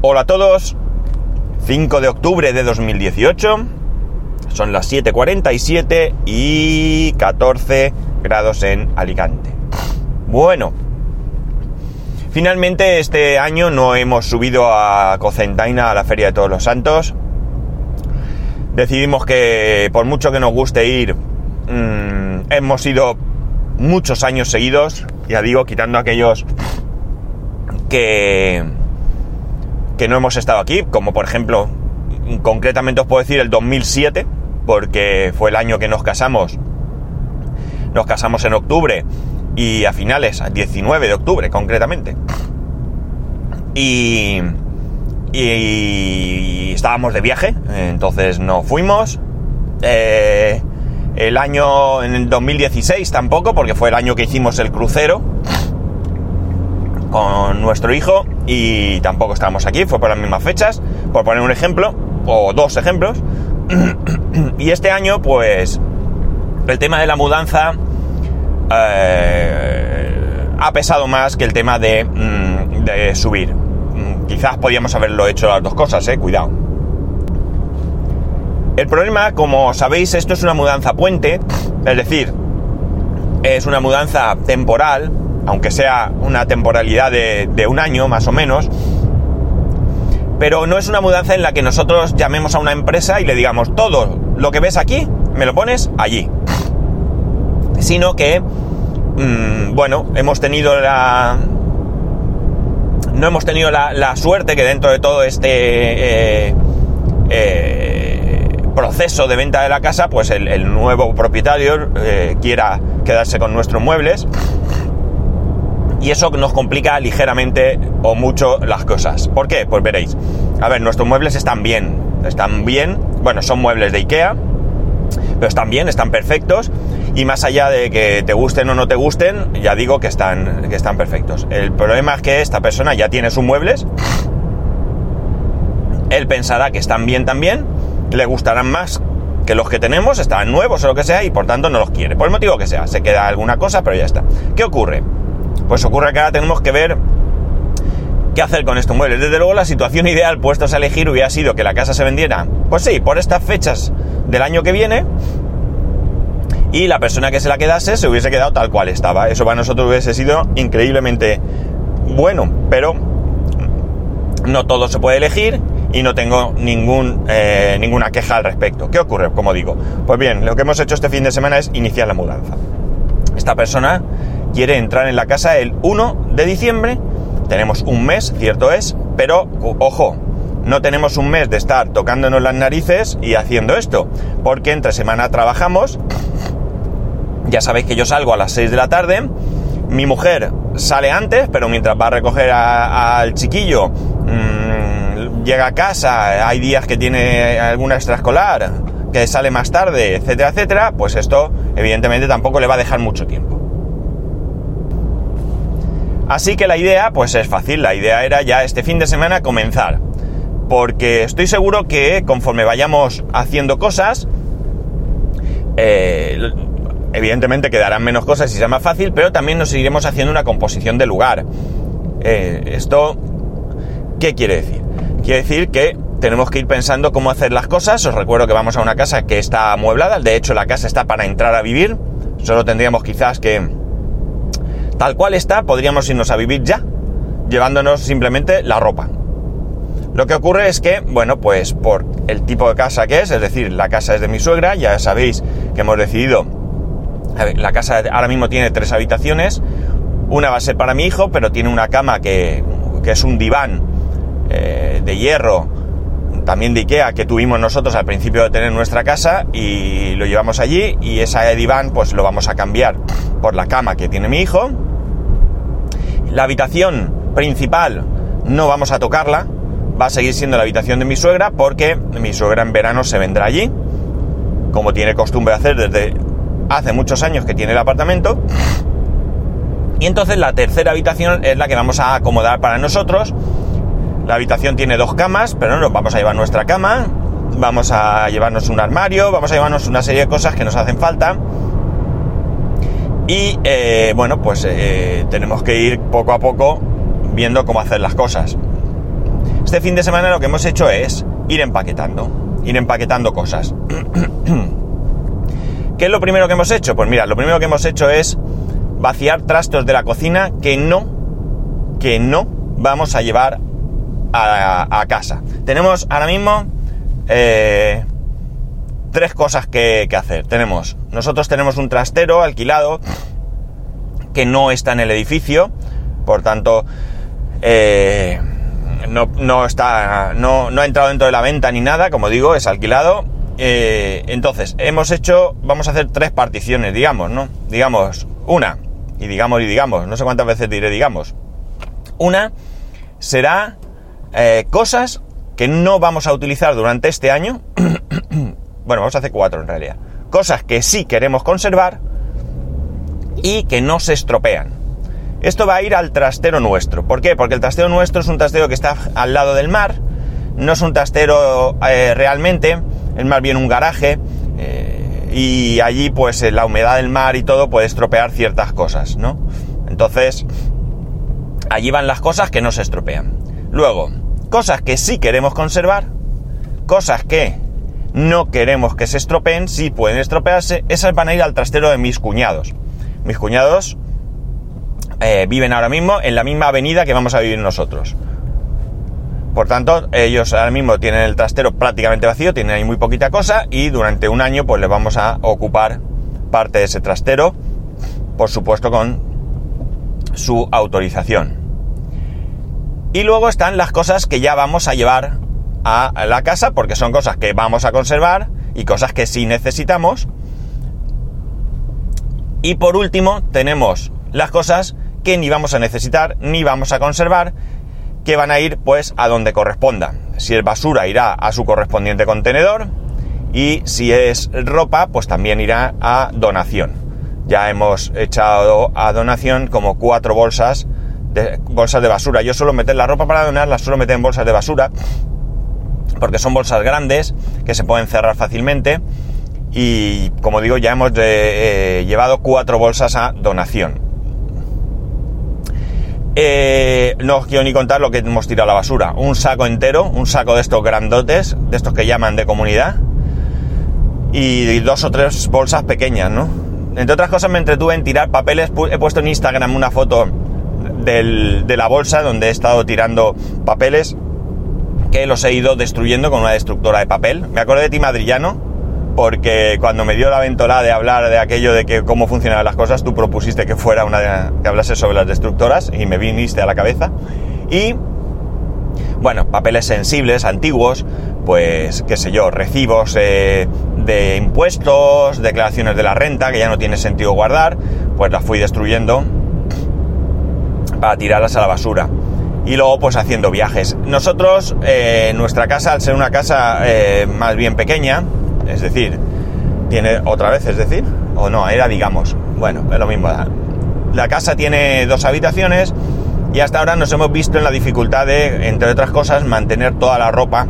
Hola a todos, 5 de octubre de 2018, son las 7.47 y 14 grados en Alicante. Bueno, finalmente este año no hemos subido a Cocentaina a la Feria de Todos los Santos. Decidimos que por mucho que nos guste ir, mmm, hemos ido muchos años seguidos, ya digo, quitando aquellos que, que no hemos estado aquí, como por ejemplo, concretamente os puedo decir el 2007, porque fue el año que nos casamos. Nos casamos en octubre y a finales, 19 de octubre concretamente. Y, estábamos de viaje, entonces no fuimos. Eh, el año en el 2016 tampoco, porque fue el año que hicimos el crucero con nuestro hijo y tampoco estábamos aquí, fue por las mismas fechas, por poner un ejemplo, o dos ejemplos. y este año, pues, el tema de la mudanza eh, ha pesado más que el tema de, mm, de subir. Mm, quizás podíamos haberlo hecho las dos cosas, eh, cuidado. El problema, como sabéis, esto es una mudanza puente, es decir, es una mudanza temporal, aunque sea una temporalidad de, un año más o menos, pero no es una mudanza en la que nosotros llamemos a una empresa y le digamos todo lo que ves aquí, me lo pones allí. Sino que, mmm, bueno, hemos tenido la... No hemos tenido la, suerte que dentro de todo este... Eh, eh, proceso de venta de la casa, pues el, el nuevo propietario eh, quiera quedarse con nuestros muebles y eso nos complica ligeramente o mucho las cosas. ¿Por qué? Pues veréis. A ver, nuestros muebles están bien, están bien, bueno, son muebles de Ikea, pero están bien, están perfectos y más allá de que te gusten o no te gusten, ya digo que están, que están perfectos. El problema es que esta persona ya tiene sus muebles, él pensará que están bien también, le gustarán más que los que tenemos, están nuevos o lo que sea, y por tanto no los quiere. Por el motivo que sea, se queda alguna cosa, pero ya está. ¿Qué ocurre? Pues ocurre que ahora tenemos que ver qué hacer con estos muebles. Desde luego la situación ideal puestos a elegir hubiera sido que la casa se vendiera, pues sí, por estas fechas del año que viene, y la persona que se la quedase se hubiese quedado tal cual estaba. Eso para nosotros hubiese sido increíblemente bueno, pero no todo se puede elegir y no tengo ningún, eh, ninguna queja al respecto. ¿Qué ocurre? Como digo, pues bien, lo que hemos hecho este fin de semana es iniciar la mudanza. Esta persona quiere entrar en la casa el 1 de diciembre. Tenemos un mes, cierto es, pero ojo, no tenemos un mes de estar tocándonos las narices y haciendo esto, porque entre semana trabajamos. Ya sabéis que yo salgo a las 6 de la tarde. Mi mujer sale antes, pero mientras va a recoger al chiquillo, mmm, llega a casa, hay días que tiene alguna extraescolar, que sale más tarde, etcétera, etcétera, pues esto evidentemente tampoco le va a dejar mucho tiempo. Así que la idea, pues es fácil, la idea era ya este fin de semana comenzar. Porque estoy seguro que conforme vayamos haciendo cosas, eh, evidentemente quedarán menos cosas y será más fácil, pero también nos iremos haciendo una composición del lugar. Eh, esto, ¿qué quiere decir? Quiere decir que tenemos que ir pensando cómo hacer las cosas. Os recuerdo que vamos a una casa que está amueblada, de hecho la casa está para entrar a vivir, solo tendríamos quizás que tal cual está, podríamos irnos a vivir ya, llevándonos simplemente la ropa. Lo que ocurre es que, bueno, pues por el tipo de casa que es, es decir, la casa es de mi suegra, ya sabéis que hemos decidido, la casa ahora mismo tiene tres habitaciones, una va a ser para mi hijo, pero tiene una cama que, que es un diván eh, de hierro, también de Ikea, que tuvimos nosotros al principio de tener nuestra casa y lo llevamos allí y ese diván pues lo vamos a cambiar por la cama que tiene mi hijo la habitación principal no vamos a tocarla, va a seguir siendo la habitación de mi suegra porque mi suegra en verano se vendrá allí, como tiene costumbre hacer desde hace muchos años que tiene el apartamento. Y entonces la tercera habitación es la que vamos a acomodar para nosotros. La habitación tiene dos camas, pero no nos vamos a llevar nuestra cama, vamos a llevarnos un armario, vamos a llevarnos una serie de cosas que nos hacen falta y eh, bueno, pues eh, tenemos que ir poco a poco viendo cómo hacer las cosas. Este fin de semana lo que hemos hecho es ir empaquetando, ir empaquetando cosas. ¿Qué es lo primero que hemos hecho? Pues mira, lo primero que hemos hecho es vaciar trastos de la cocina que no, que no vamos a llevar a, casa. Tenemos ahora mismo eh, tres cosas que, hacer. Tenemos, nosotros tenemos un trastero alquilado que no está en el edificio, por tanto, eh, no, está, no, no, ha entrado dentro de la venta ni nada, como digo, es alquilado. Eh, entonces, hemos hecho, vamos a hacer tres particiones, digamos, ¿no? Digamos, una, y digamos y digamos, no sé cuántas veces diré digamos. Una será eh, cosas que no vamos a utilizar durante este año. bueno, vamos a hacer cuatro en realidad. Cosas que sí queremos conservar y que no se estropean. Esto va a ir al trastero nuestro. ¿Por qué? Porque el trastero nuestro es un trastero que está al lado del mar. No es un trastero eh, realmente, es más bien un garaje. Eh, y allí, pues, la humedad del mar y todo puede estropear ciertas cosas, ¿no? Entonces, allí van las cosas que no se estropean. Luego, cosas que sí queremos conservar, cosas que no queremos que se estropeen, sí pueden estropearse, esas van a ir al trastero de mis cuñados. Mis cuñados eh, viven ahora mismo en la misma avenida que vamos a vivir nosotros. Por tanto, ellos ahora mismo tienen el trastero prácticamente vacío, tienen ahí muy poquita cosa y durante un año pues les vamos a ocupar parte de ese trastero, por supuesto con su autorización. Y luego están las cosas que ya vamos a llevar a la casa, porque son cosas que vamos a conservar y cosas que sí necesitamos. Y por último tenemos las cosas que ni vamos a necesitar ni vamos a conservar, que van a ir pues a donde corresponda. Si es basura irá a su correspondiente contenedor y si es ropa pues también irá a donación. Ya hemos echado a donación como cuatro bolsas de bolsas de basura. Yo suelo meter la ropa para donar, la suelo meter en bolsas de basura, porque son bolsas grandes que se pueden cerrar fácilmente. Y como digo, ya hemos eh, llevado cuatro bolsas a donación. Eh, no os quiero ni contar lo que hemos tirado a la basura. Un saco entero, un saco de estos grandotes, de estos que llaman de comunidad. Y dos o tres bolsas pequeñas, ¿no? Entre otras cosas me entretuve en tirar papeles. He puesto en Instagram una foto de la bolsa donde he estado tirando papeles que los he ido destruyendo con una destructora de papel. Me acordé de ti madrillano porque cuando me dio la aventura de hablar de aquello de que cómo funcionaban las cosas, tú propusiste que fuera una que hablase sobre las destructoras y me viniste a la cabeza. Y bueno, papeles sensibles, antiguos, pues qué sé yo, recibos eh, de impuestos, declaraciones de la renta que ya no tiene sentido guardar, pues las fui destruyendo para tirarlas a la basura. Y luego pues haciendo viajes. Nosotros, eh, nuestra casa, al ser una casa eh, más bien pequeña, es decir, tiene otra vez, es decir, o no, era digamos, bueno, es lo mismo. La casa tiene dos habitaciones y hasta ahora nos hemos visto en la dificultad de, entre otras cosas, mantener toda la ropa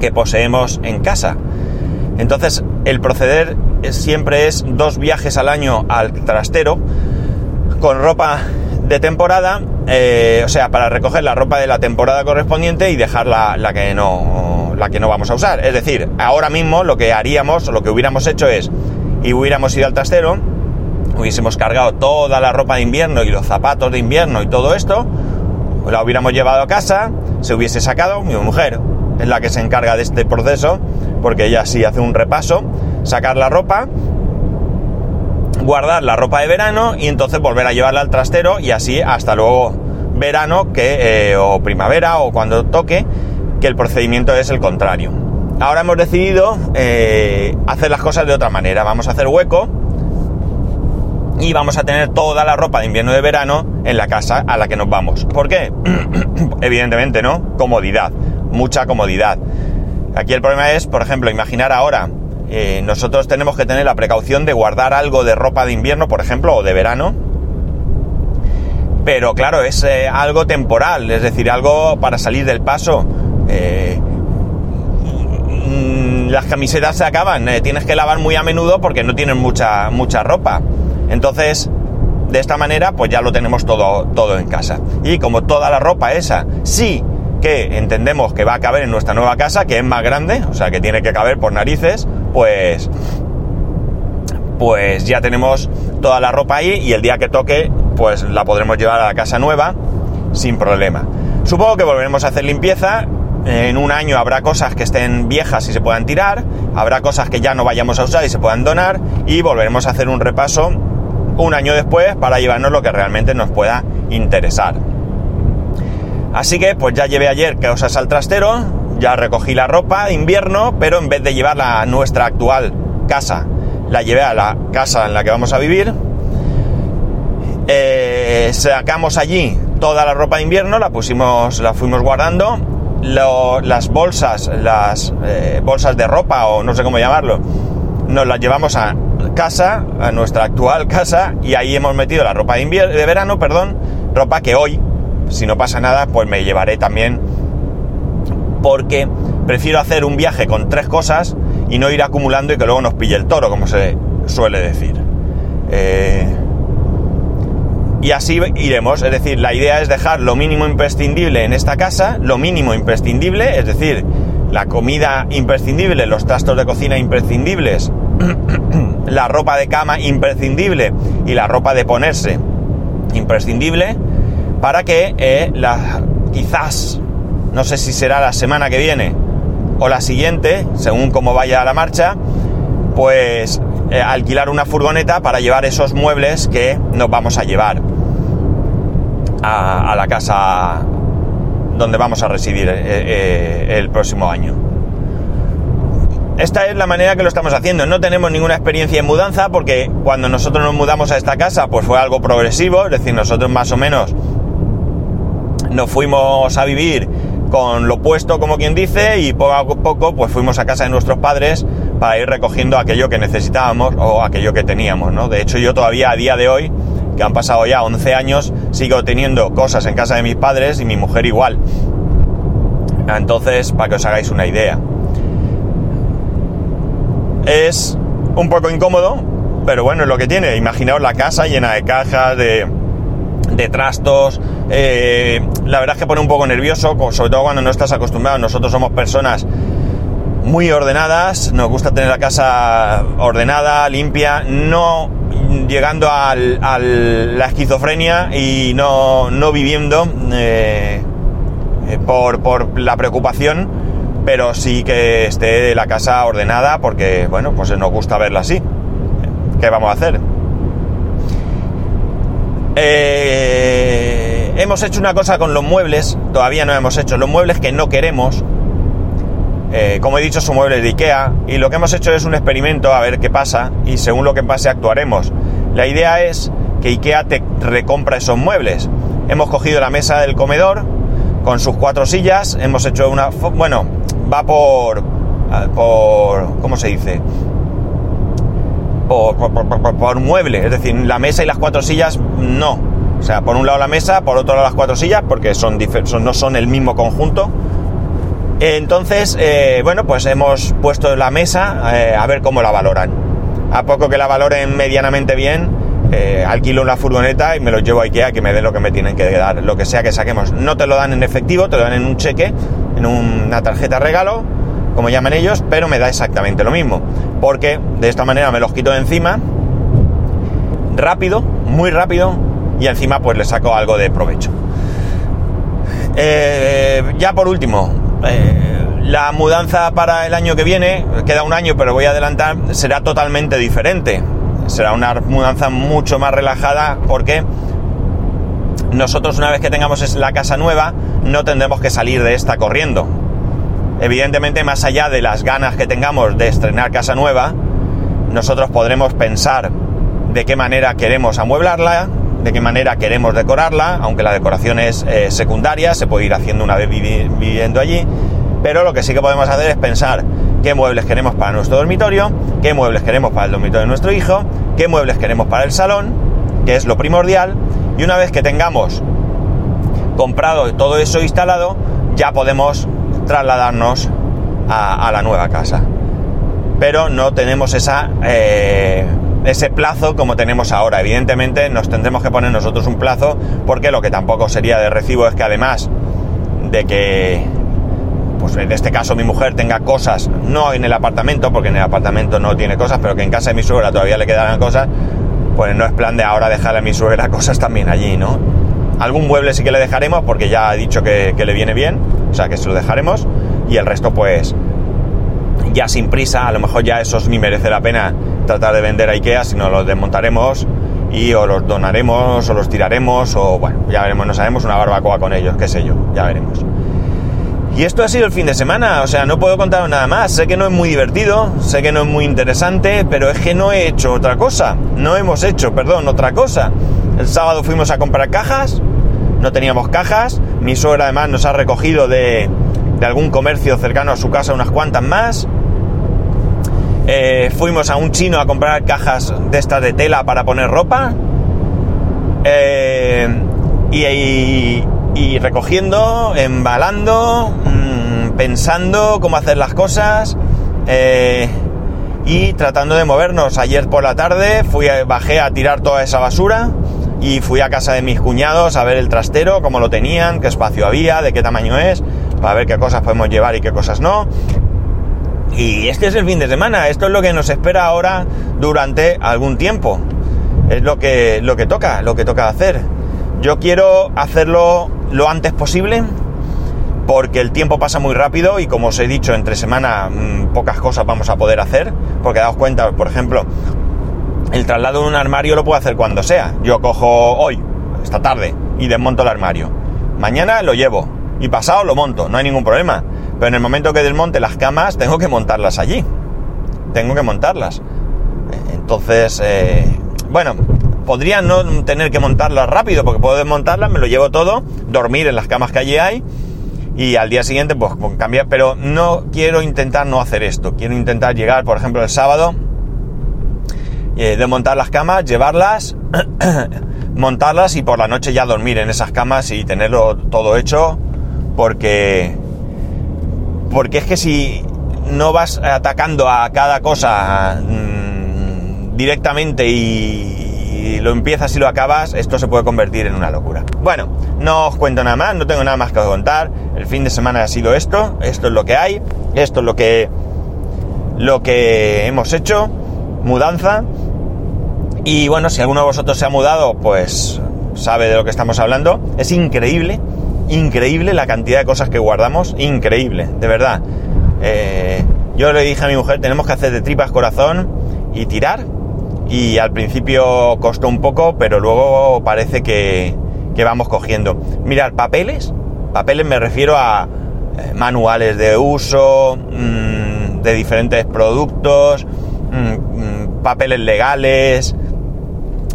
que poseemos en casa. Entonces, el proceder siempre es dos viajes al año al trastero con ropa de temporada, eh, o sea, para recoger la ropa de la temporada correspondiente y dejar la, que no, la que no vamos a usar. Es decir, ahora mismo lo que haríamos, lo que hubiéramos hecho es, y hubiéramos ido al trastero, hubiésemos cargado toda la ropa de invierno y los zapatos de invierno y todo esto, la hubiéramos llevado a casa, se hubiese sacado, mi mujer es la que se encarga de este proceso, porque ella sí hace un repaso, sacar la ropa, guardar la ropa de verano y entonces volver a llevarla al trastero y así hasta luego verano que, eh, o primavera o cuando toque, que el procedimiento es el contrario. Ahora hemos decidido eh, hacer las cosas de otra manera. Vamos a hacer hueco y vamos a tener toda la ropa de invierno de verano en la casa a la que nos vamos. ¿Por qué? Evidentemente, ¿no? Comodidad, mucha comodidad. Aquí el problema es, por ejemplo, imaginar ahora eh, nosotros tenemos que tener la precaución de guardar algo de ropa de invierno, por ejemplo, o de verano. Pero claro, es eh, algo temporal, es decir, algo para salir del paso. Eh, mm, las camisetas se acaban, tienes que lavar muy a menudo porque no tienen mucha, mucha ropa. Entonces, de esta manera, pues ya lo tenemos todo, todo en casa. Y como toda la ropa esa, sí que entendemos que va a caber en nuestra nueva casa, que es más grande, o sea que tiene que caber por narices, pues pues ya tenemos toda la ropa ahí y el día que toque pues la podremos llevar a la casa nueva sin problema. Supongo que volveremos a hacer limpieza, en un año habrá cosas que estén viejas y se puedan tirar, habrá cosas que ya no vayamos a usar y se puedan donar y volveremos a hacer un repaso un año después para llevarnos lo que realmente nos pueda interesar. Así que pues ya llevé ayer cosas al trastero, ya recogí la ropa de invierno, pero en vez de llevarla a nuestra actual casa, la llevé a la casa en la que vamos a vivir. Eh, sacamos allí toda la ropa de invierno, la pusimos, la fuimos guardando. las bolsas, las eh, bolsas de ropa o no sé cómo llamarlo, nos las llevamos a casa, a nuestra actual casa, y ahí hemos metido la ropa de, de verano, perdón, ropa que hoy si no pasa nada, pues me llevaré también porque prefiero hacer un viaje con tres cosas y no ir acumulando y que luego nos pille el toro, como se suele decir. Eh, y así iremos, es decir, la idea es dejar lo mínimo imprescindible en esta casa, lo mínimo imprescindible, es decir, la comida imprescindible, los trastos de cocina imprescindibles, la ropa de cama imprescindible y la ropa de ponerse imprescindible, para que eh, la, quizás, no sé si será la semana que viene o la siguiente, según cómo vaya la marcha, pues eh, alquilar una furgoneta para llevar esos muebles que nos vamos a llevar a, la casa donde vamos a residir eh, el próximo año. Esta es la manera que lo estamos haciendo. No tenemos ninguna experiencia en mudanza porque cuando nosotros nos mudamos a esta casa pues fue algo progresivo, es decir, nosotros más o menos nos fuimos a vivir con lo puesto, como quien dice, y poco a poco pues fuimos a casa de nuestros padres para ir recogiendo aquello que necesitábamos o aquello que teníamos, ¿no? De hecho, yo todavía a día de hoy, que han pasado ya 11 años, sigo teniendo cosas en casa de mis padres y mi mujer igual. Entonces, para que os hagáis una idea. Es un poco incómodo, pero bueno, es lo que tiene. Imaginaos la casa llena de cajas, de, de trastos. Eh, la verdad es que pone un poco nervioso, sobre todo cuando no estás acostumbrado. Nosotros somos personas muy ordenadas, nos gusta tener la casa ordenada, limpia, no llegando a la esquizofrenia y no, no viviendo eh, eh, por, por, la preocupación, pero sí que esté la casa ordenada porque, bueno, pues nos gusta verla así. ¿Qué vamos a hacer? Eh, hemos hecho una cosa con los muebles, todavía no hemos hecho, los muebles que no queremos. Eh, como he dicho, son muebles de Ikea y lo que hemos hecho es un experimento a ver qué pasa y según lo que pase actuaremos. La idea es que Ikea te recompra esos muebles. Hemos cogido la mesa del comedor con sus cuatro sillas, hemos hecho una... Bueno, va por... por ¿Cómo se dice? por, mueble, es decir, la mesa y las cuatro sillas no. O sea, por un lado la mesa, por otro lado las cuatro sillas, porque son, no son el mismo conjunto. Entonces, eh, bueno, pues hemos puesto la mesa eh, a ver cómo la valoran. A poco que la valoren medianamente bien, eh, alquilo una furgoneta y me lo llevo a Ikea que me den lo que me tienen que dar, lo que sea que saquemos. No te lo dan en efectivo, te lo dan en un cheque, en una tarjeta regalo como llaman ellos, pero me da exactamente lo mismo, porque de esta manera me los quito de encima, rápido, muy rápido, y encima pues le saco algo de provecho. Eh, ya por último, eh, la mudanza para el año que viene, queda un año pero voy a adelantar, será totalmente diferente. Será una mudanza mucho más relajada porque nosotros una vez que tengamos la casa nueva no tendremos que salir de esta corriendo. Evidentemente, más allá de las ganas que tengamos de estrenar casa nueva, nosotros podremos pensar de qué manera queremos amueblarla, de qué manera queremos decorarla, aunque la decoración es eh, secundaria, se puede ir haciendo una vez viviendo allí, pero lo que sí que podemos hacer es pensar qué muebles queremos para nuestro dormitorio, qué muebles queremos para el dormitorio de nuestro hijo, qué muebles queremos para el salón, que es lo primordial, y una vez que tengamos comprado todo eso instalado, ya podemos trasladarnos a, la nueva casa. Pero no tenemos esa, eh, ese plazo como tenemos ahora. Evidentemente nos tendremos que poner nosotros un plazo porque lo que tampoco sería de recibo es que además de que, pues en este caso mi mujer tenga cosas, no en el apartamento, porque en el apartamento no tiene cosas, pero que en casa de mi suegra todavía le quedaran cosas, pues no es plan de ahora dejarle a mi suegra cosas también allí, ¿no? Algún mueble sí que le dejaremos porque ya ha dicho que, que le viene bien, o sea que se lo dejaremos, y el resto pues ya sin prisa, a lo mejor ya esos ni merece la pena tratar de vender a Ikea, sino los desmontaremos y o los donaremos o los tiraremos o bueno, ya veremos, nos haremos una barbacoa con ellos, qué sé yo, ya veremos. Y esto ha sido el fin de semana, o sea, no puedo contar nada más, sé que no es muy divertido, sé que no es muy interesante, pero es que no he hecho otra cosa, no hemos hecho, perdón, otra cosa. El sábado fuimos a comprar cajas, no teníamos cajas, mi suegra además nos ha recogido de, de algún comercio cercano a su casa unas cuantas más. Eh, fuimos a un chino a comprar cajas de estas de tela para poner ropa. Eh, y, recogiendo, embalando, mmm, pensando cómo hacer las cosas. Eh, y tratando de movernos. Ayer por la tarde fui bajé a tirar toda esa basura y fui a casa de mis cuñados a ver el trastero, cómo lo tenían, qué espacio había, de qué tamaño es, para ver qué cosas podemos llevar y qué cosas no. Y este es el fin de semana, esto es lo que nos espera ahora durante algún tiempo. Es lo que, lo que toca, lo que toca hacer. Yo quiero hacerlo lo antes posible porque el tiempo pasa muy rápido y como os he dicho, entre semana mmm, pocas cosas vamos a poder hacer. Porque daos cuenta, por ejemplo, el traslado de un armario lo puedo hacer cuando sea. Yo cojo hoy, esta tarde, y desmonto el armario. Mañana lo llevo y pasado lo monto, no hay ningún problema. Pero en el momento que desmonte las camas, tengo que montarlas allí. Tengo que montarlas. Entonces, eh, bueno, podría no tener que montarlas rápido, porque puedo desmontarlas, me lo llevo todo, dormir en las camas que allí hay y al día siguiente pues cambiar. Pero no quiero intentar no hacer esto. Quiero intentar llegar, por ejemplo, el sábado, eh, desmontar las camas, llevarlas, montarlas y por la noche ya dormir en esas camas y tenerlo todo hecho, porque porque es que si no vas atacando a cada cosa mmm, directamente y, y, lo empiezas y lo acabas, esto se puede convertir en una locura. Bueno, no os cuento nada más, no tengo nada más que contar. El fin de semana ha sido esto, esto es lo que hay, esto es lo que lo que hemos hecho, mudanza. Y bueno, si alguno de vosotros se ha mudado, pues sabe de lo que estamos hablando. Es increíble increíble la cantidad de cosas que guardamos, increíble, de verdad. Eh, yo le dije a mi mujer, tenemos que hacer de tripas corazón y tirar. Y al principio costó un poco, pero luego parece que, que vamos cogiendo. Mirar, papeles, papeles me refiero a eh, manuales de uso, mmm, de diferentes productos, mmm, papeles legales,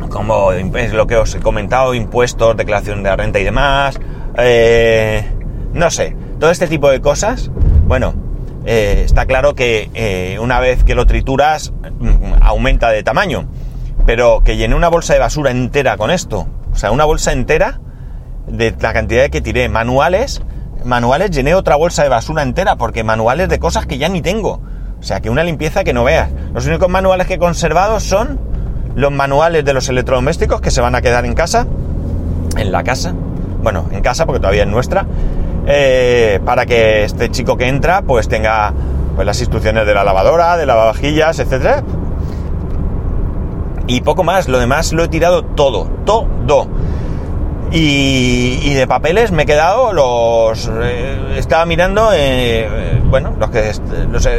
como es lo que os he comentado, impuestos, declaración de renta y demás, eh, no sé, todo este tipo de cosas, bueno, eh, está claro que eh, una vez que lo trituras mm, aumenta de tamaño, pero que llené una bolsa de basura entera con esto, o sea, una bolsa entera de la cantidad que tiré, manuales, manuales llené otra bolsa de basura entera, porque manuales de cosas que ya ni tengo, o sea, que una limpieza que no veas. Los únicos manuales que he conservado son los manuales de los electrodomésticos que se van a quedar en casa, en la casa, bueno, en casa porque todavía es nuestra, eh, para que este chico que entra pues tenga pues, las instrucciones de la lavadora, de lavavajillas, etcétera. Y poco más, lo demás lo he tirado todo, todo. Y, y de papeles me he quedado los... Eh, estaba mirando, eh, bueno, los que,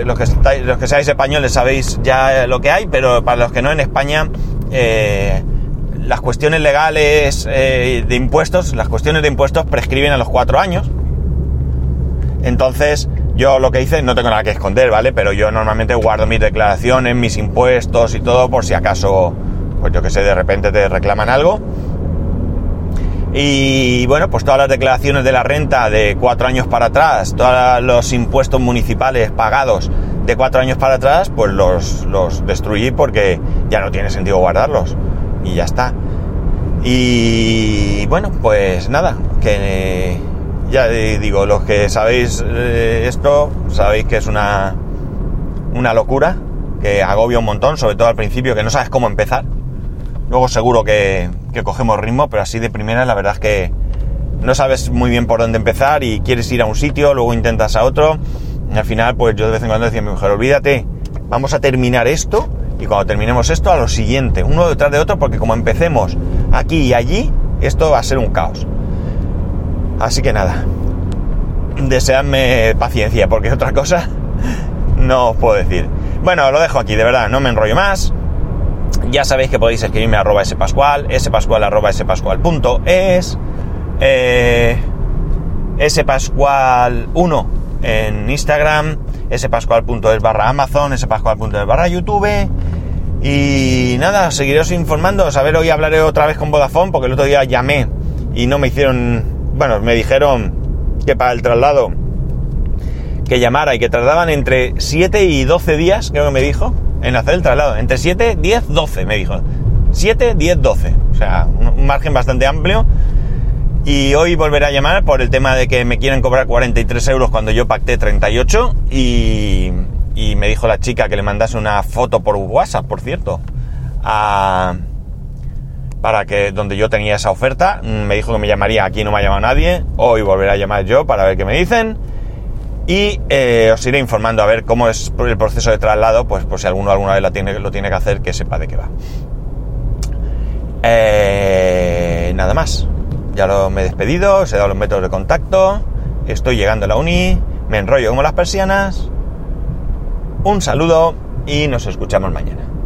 los, que estáis, los que seáis españoles sabéis ya lo que hay, pero para los que no en España... las cuestiones legales eh, de impuestos, las cuestiones de impuestos prescriben a los cuatro años. Entonces, yo lo que hice, no tengo nada que esconder, ¿vale? Pero yo normalmente guardo mis declaraciones, mis impuestos y todo por si acaso, pues yo que sé, de repente te reclaman algo. Y bueno, pues todas las declaraciones de la renta de cuatro años para atrás, todos los impuestos municipales pagados de cuatro años para atrás, pues los, los destruí porque ya no tiene sentido guardarlos y ya está. Y bueno, pues nada, que ya digo, los que sabéis eh, esto, sabéis que es una, una locura, que agobia un montón, sobre todo al principio, que no sabes cómo empezar. Luego seguro que, que cogemos ritmo, pero así de primera la verdad es que no sabes muy bien por dónde empezar y quieres ir a un sitio, luego intentas a otro. Y al final, pues yo de vez en cuando decía a mi mujer, olvídate, vamos a terminar esto y cuando terminemos esto a lo siguiente, uno detrás de otro, porque como empecemos aquí y allí, esto va a ser un caos. Así que nada, deseadme paciencia, porque otra cosa no os puedo decir. Bueno, lo dejo aquí, de verdad, no me enrollo más. Ya sabéis que podéis escribirme a arroba spascual, spascual arroba spascual.es, eh, spascual1 en Instagram, spascual.es barra Amazon, spascual.es barra YouTube. Y nada, seguiréis informando. A ver, hoy hablaré otra vez con Vodafone, porque el otro día llamé y no me hicieron. Bueno, me dijeron que para el traslado que llamara y que tardaban entre 7 y 12 días, creo que me dijo, en hacer el traslado. Entre 7, 10, 12, me dijo. 7, 10, 12. O sea, un margen bastante amplio. Y hoy volveré a llamar por el tema de que me quieren cobrar 43 euros cuando yo pacté 38 y, y me dijo la chica que le mandase una foto por WhatsApp, por cierto, para que donde yo tenía esa oferta, me dijo que me llamaría, aquí no me ha llamado nadie, hoy volveré a llamar yo para ver qué me dicen y eh, os iré informando a ver cómo es el proceso de traslado, pues por si alguno alguna vez lo tiene, lo tiene que hacer, que sepa de qué va. Eh, nada más ya lo me he despedido, os he dado los métodos de contacto, estoy llegando a la uni, me enrollo como las persianas. Un saludo y nos escuchamos mañana.